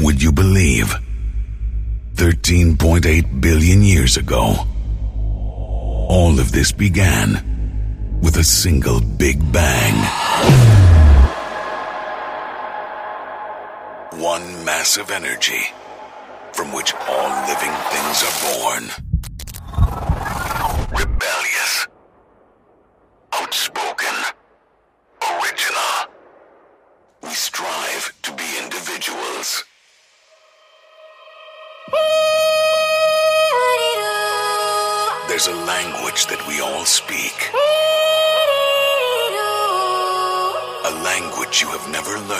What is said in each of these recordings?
Would you believe? 13.8 billion years ago, all of this began with a single Big Bang. One massive energy from which all living things are born. Never learned.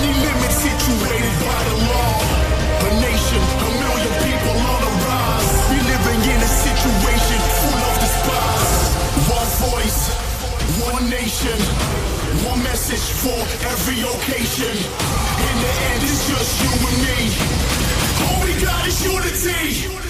Any limit situated by the law. A nation, a million people on the rise. We living in a situation full of despise. One voice, one nation, one message for every occasion. In the end, it's just you and me. All we got is unity.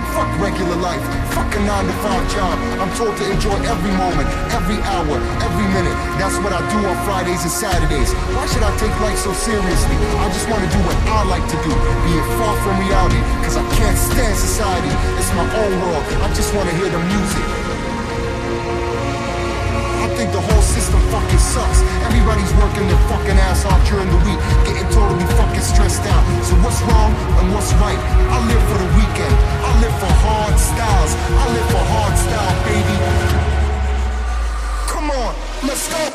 Fuck regular life, fuck a 9 to 5 job. I'm told to enjoy every moment, every hour, every minute. That's what I do on Fridays and Saturdays. Why should I take life so seriously? I just want to do what I like to do be it far from reality, cause I can't stand society. It's my own world, I just wanna hear the music. I think the whole system fucking sucks. Everybody's working their fucking ass off during the week, getting totally fucking stressed out. So what's wrong and what's right? I live for the weekend. I live for hard styles. I live for hard style, baby. Come on, let's go.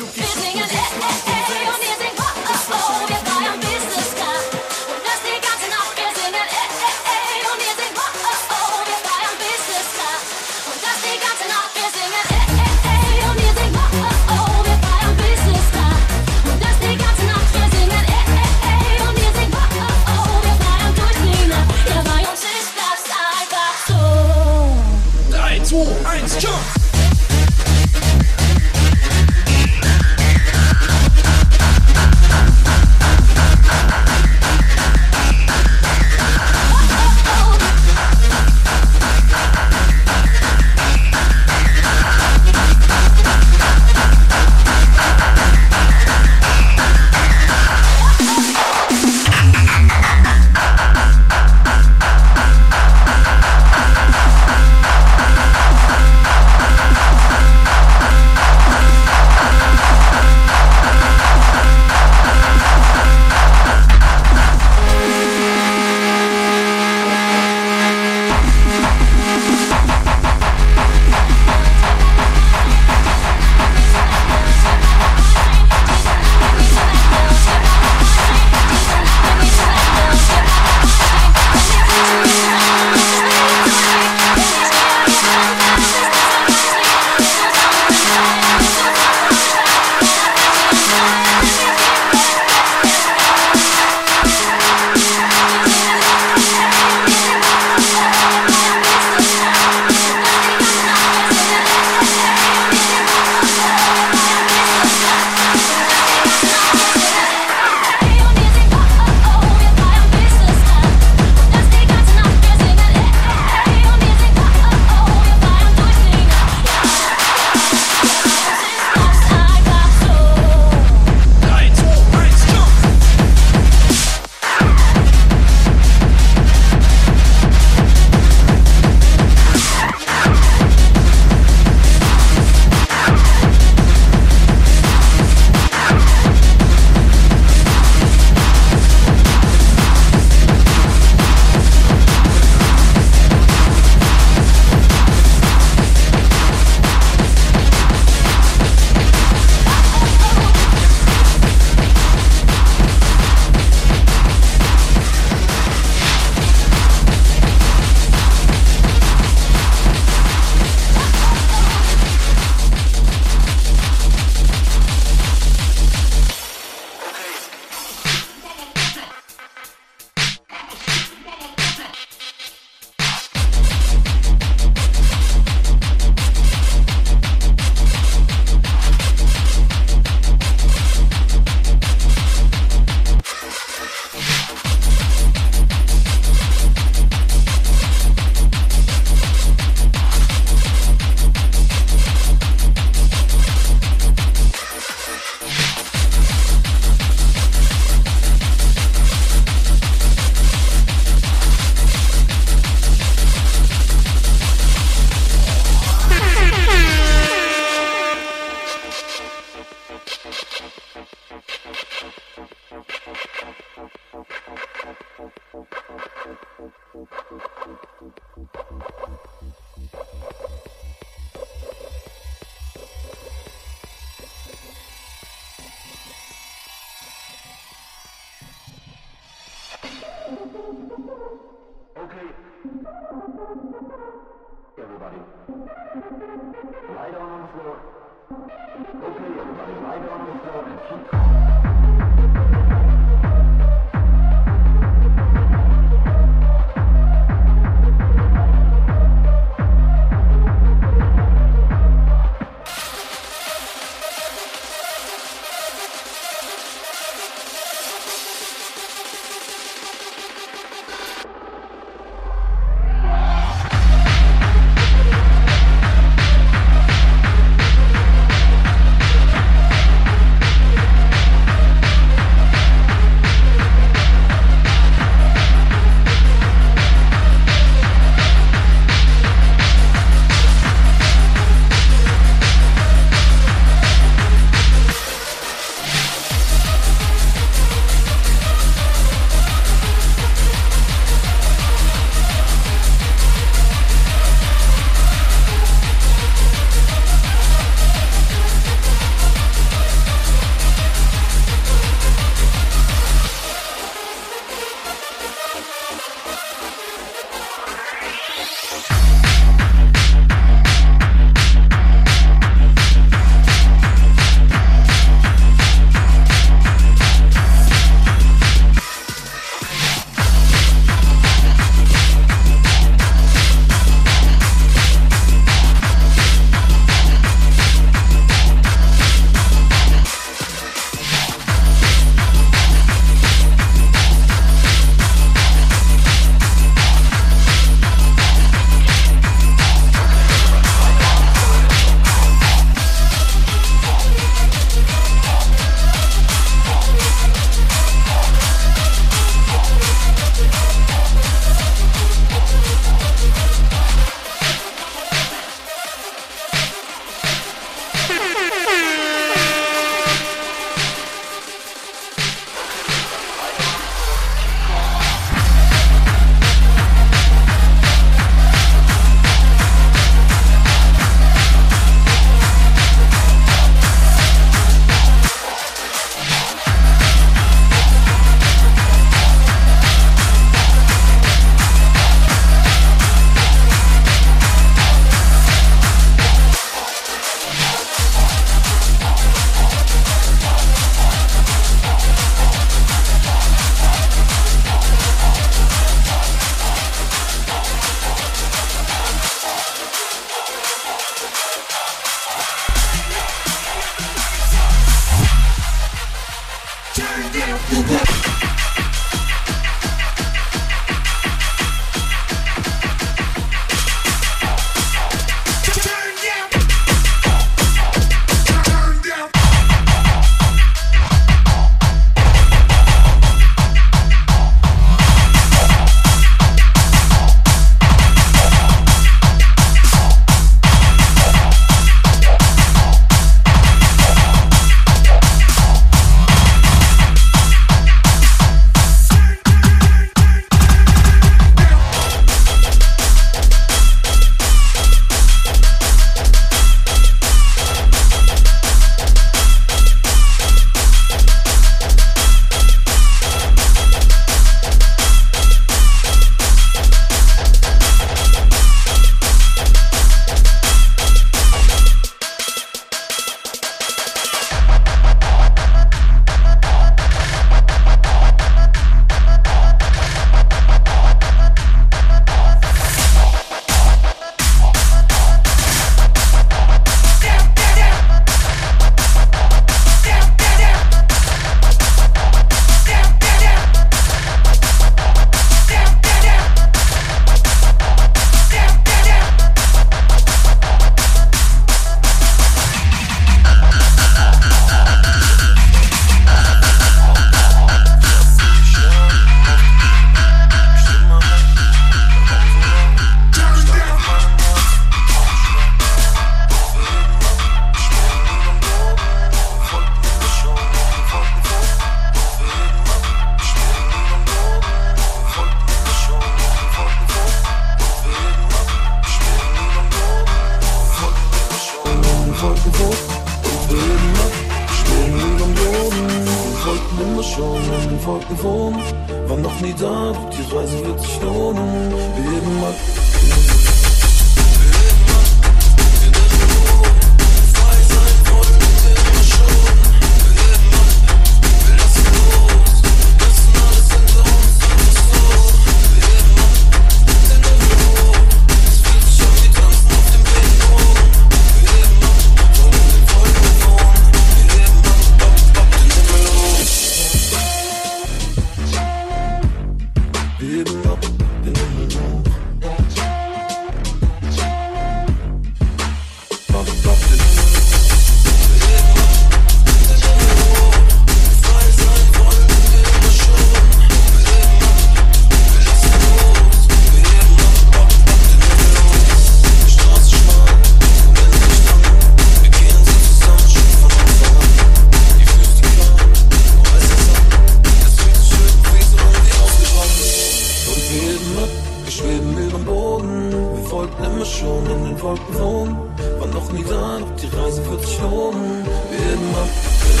wollten immer schon in den Wolken wohnen. War noch nie da, doch die Reise wird sich loben. Wir geben ab.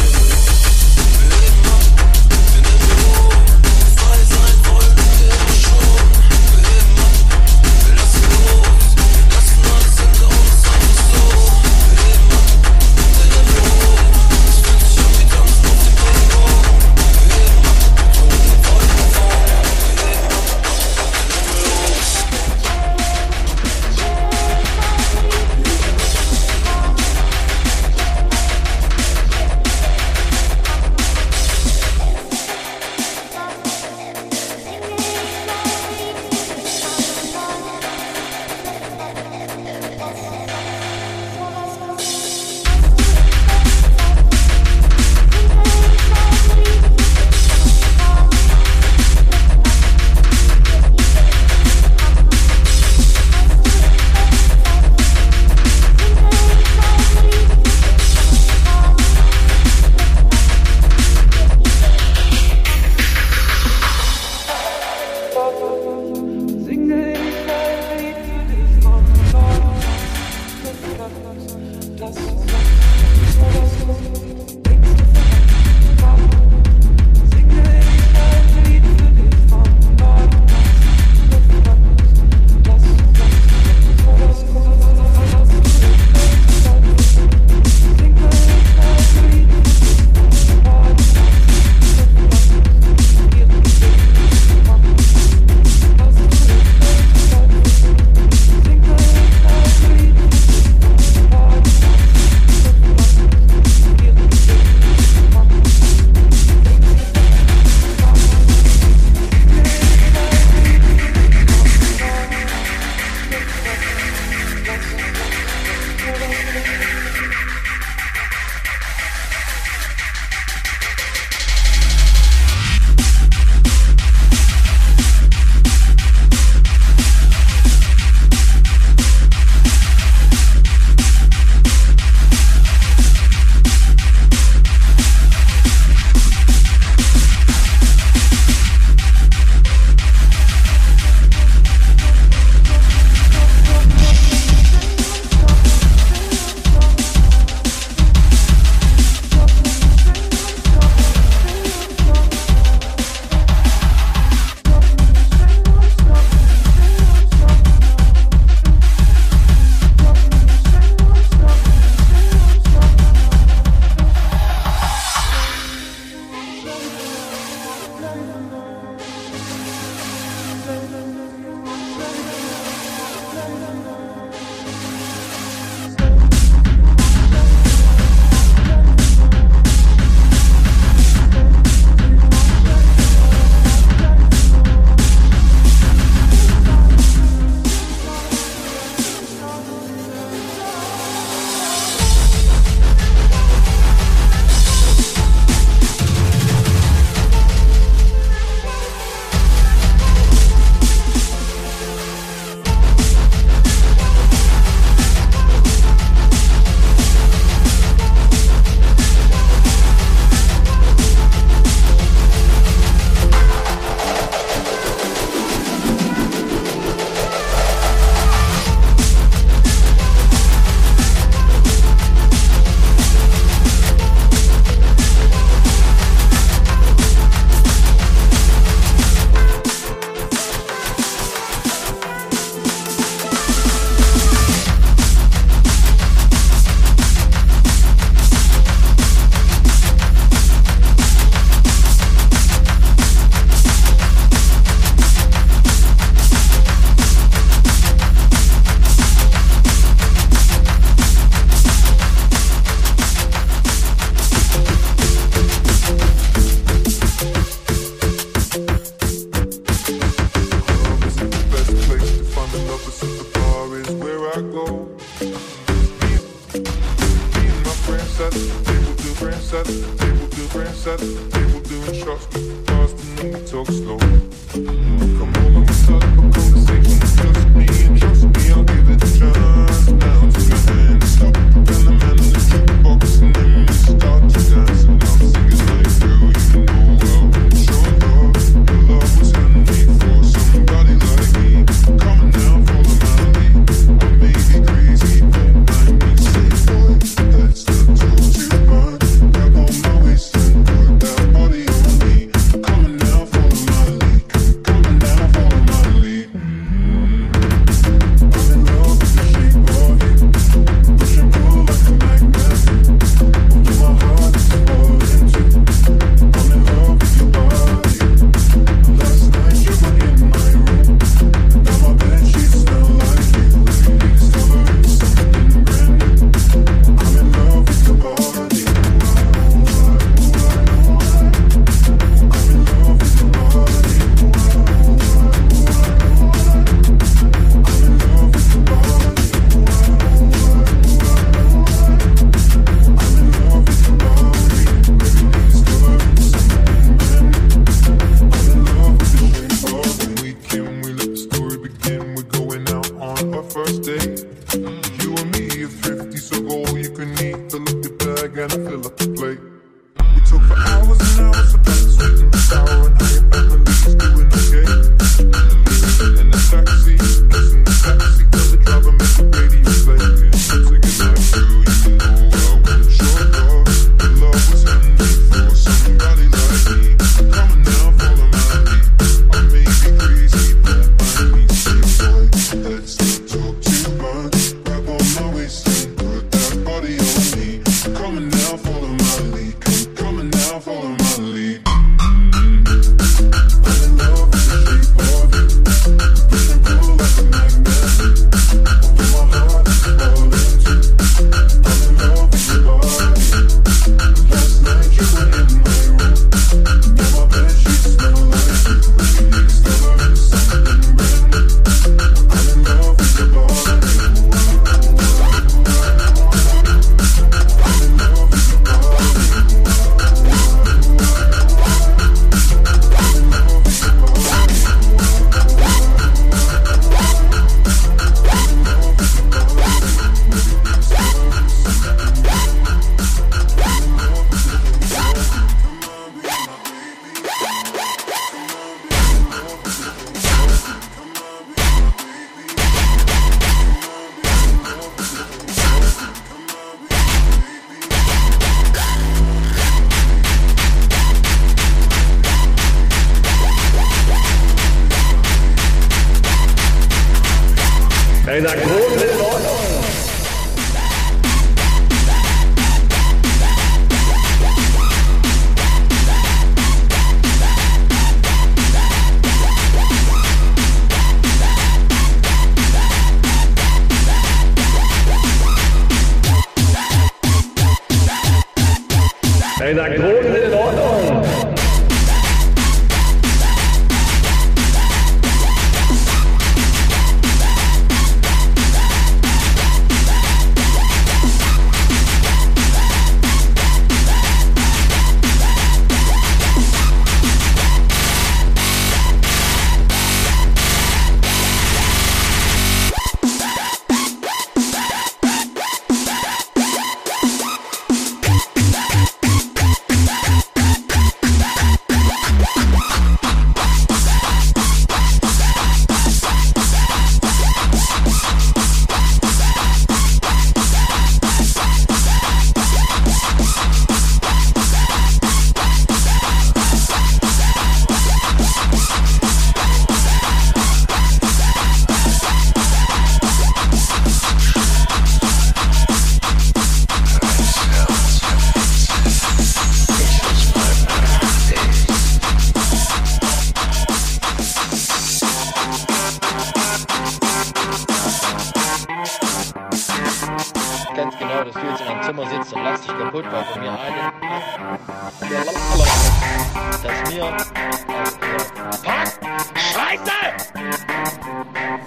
Dass mir. Scheiße!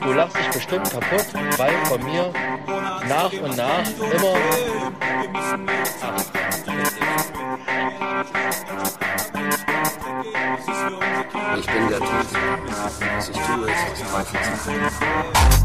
Du lachst dich bestimmt kaputt, weil von mir nach und nach immer. Ich bin der Typ. Was ich tue, ist das Teufels.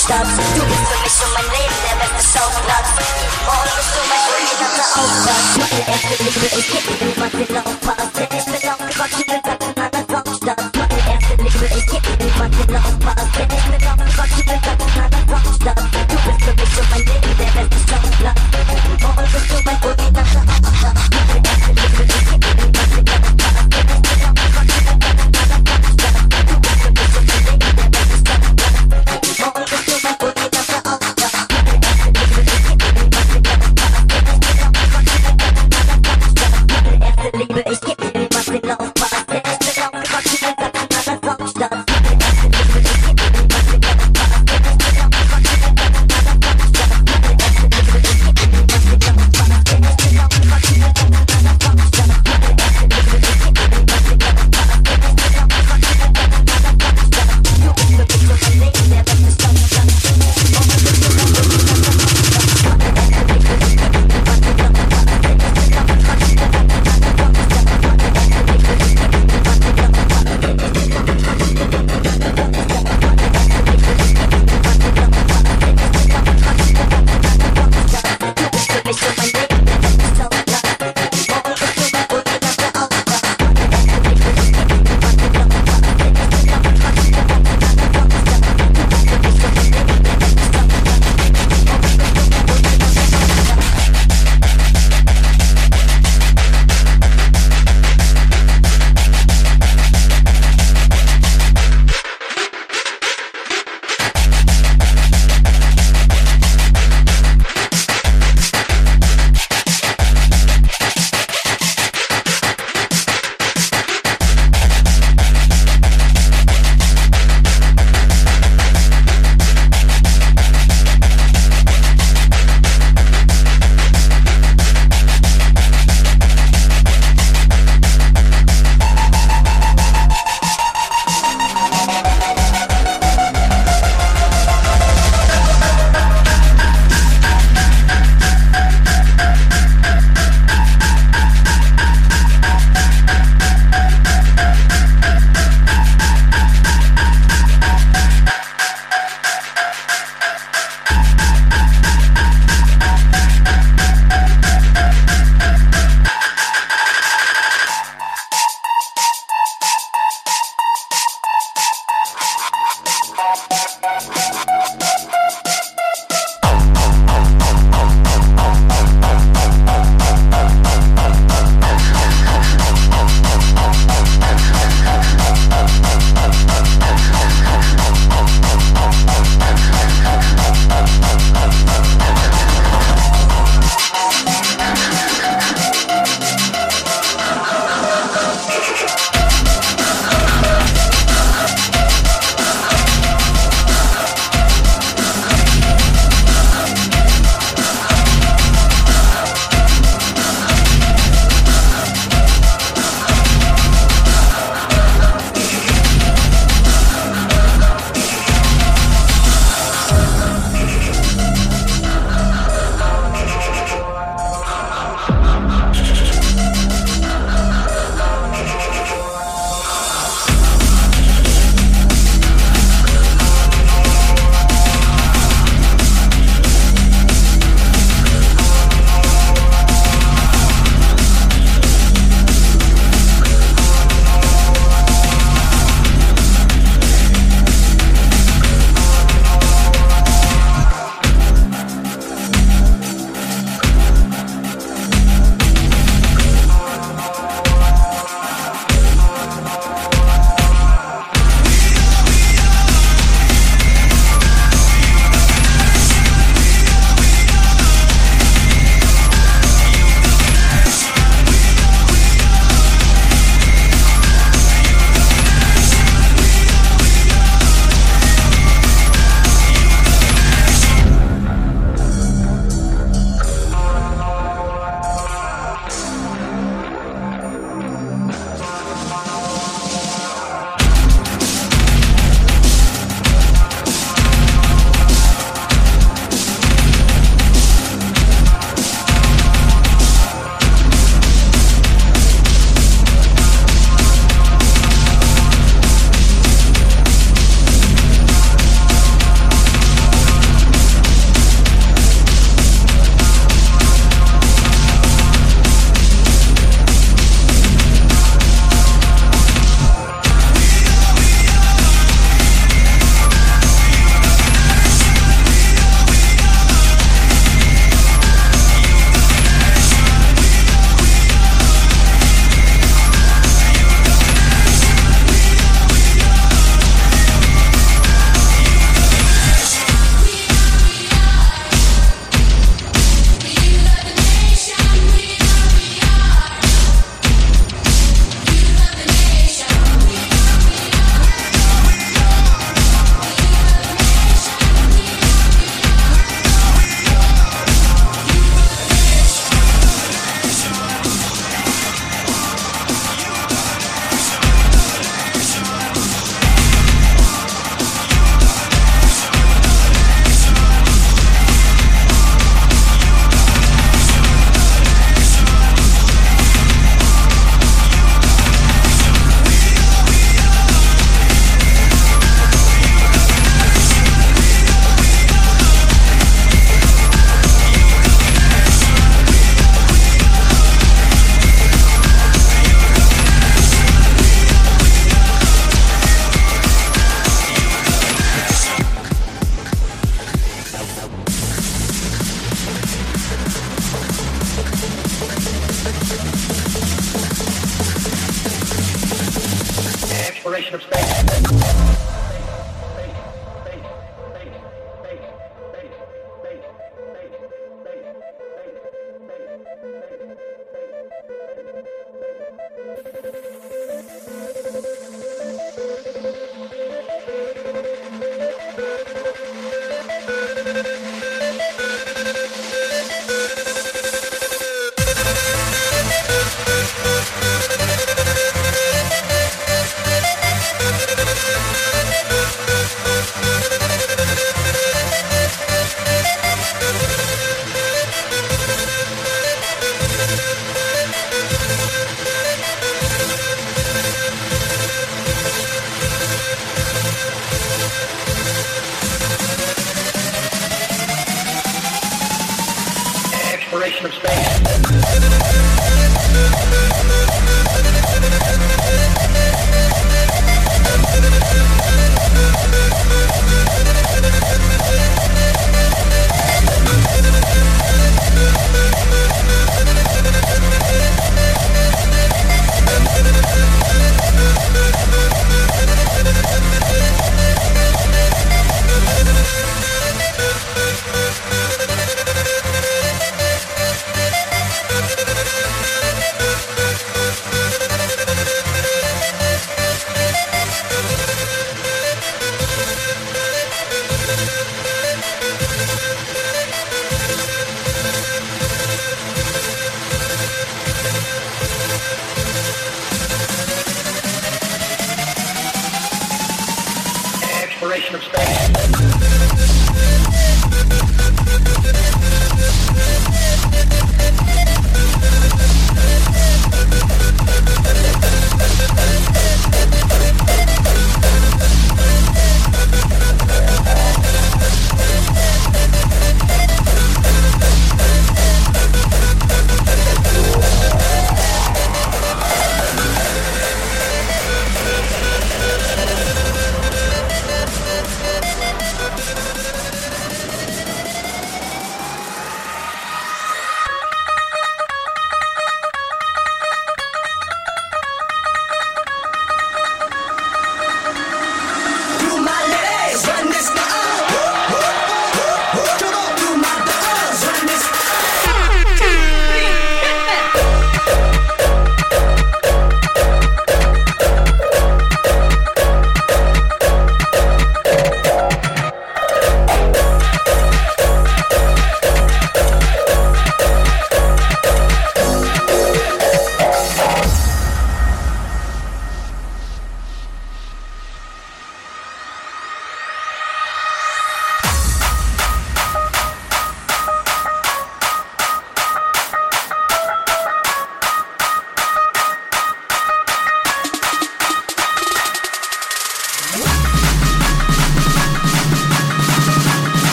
stops Do this ich bin so my name never the soul blocks All the so much, we're not the old boss Everything is getting me, but it's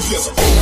together.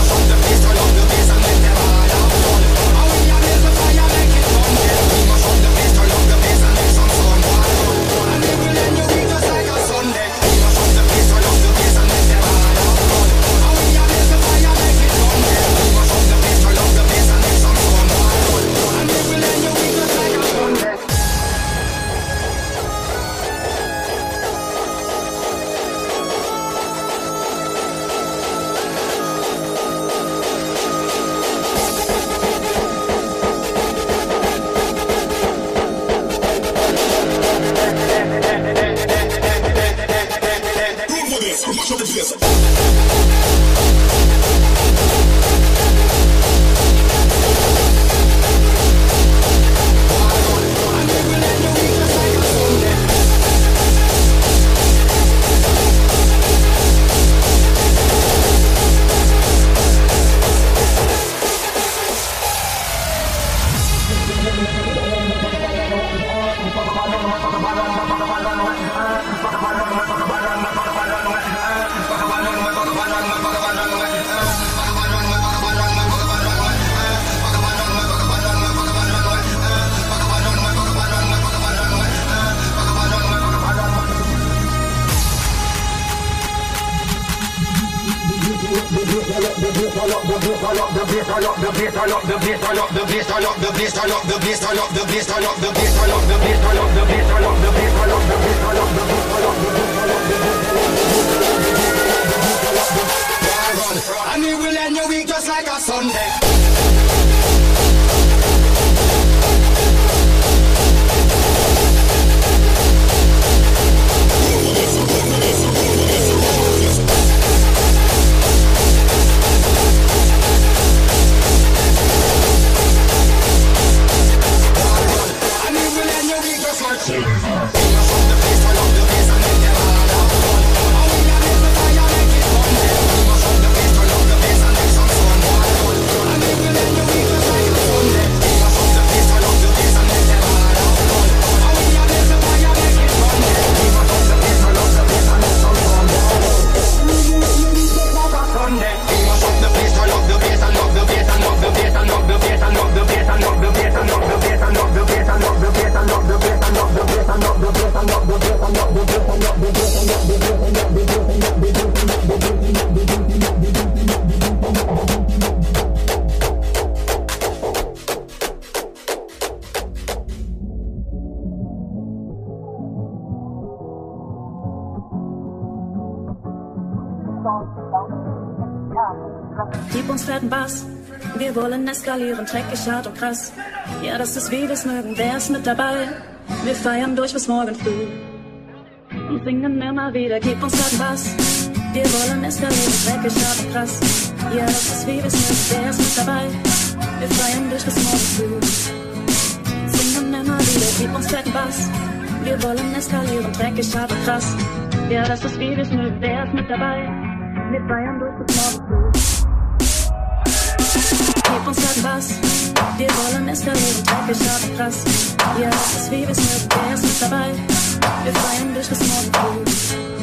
Ist mit dabei? Wir feiern durch bis morgen früh. Und singen immer wieder, gib uns Bass. Wir wollen eskalieren, dreckig, hart und krass. Ja, das ist wie wir's mögen, wer ist mit dabei? Wir feiern durch bis morgen früh. Singen immer wieder, gib uns Bass. Wir wollen eskalieren, dreckig, und krass. Ja, das ist wie wir's mögen, wer ist mit dabei? Wir feiern durch Wir wollen eskalieren, dreckig, und krass. Ja, das wie wir's mögen, wer ist mit dabei? Wir feiern bis morgen früh.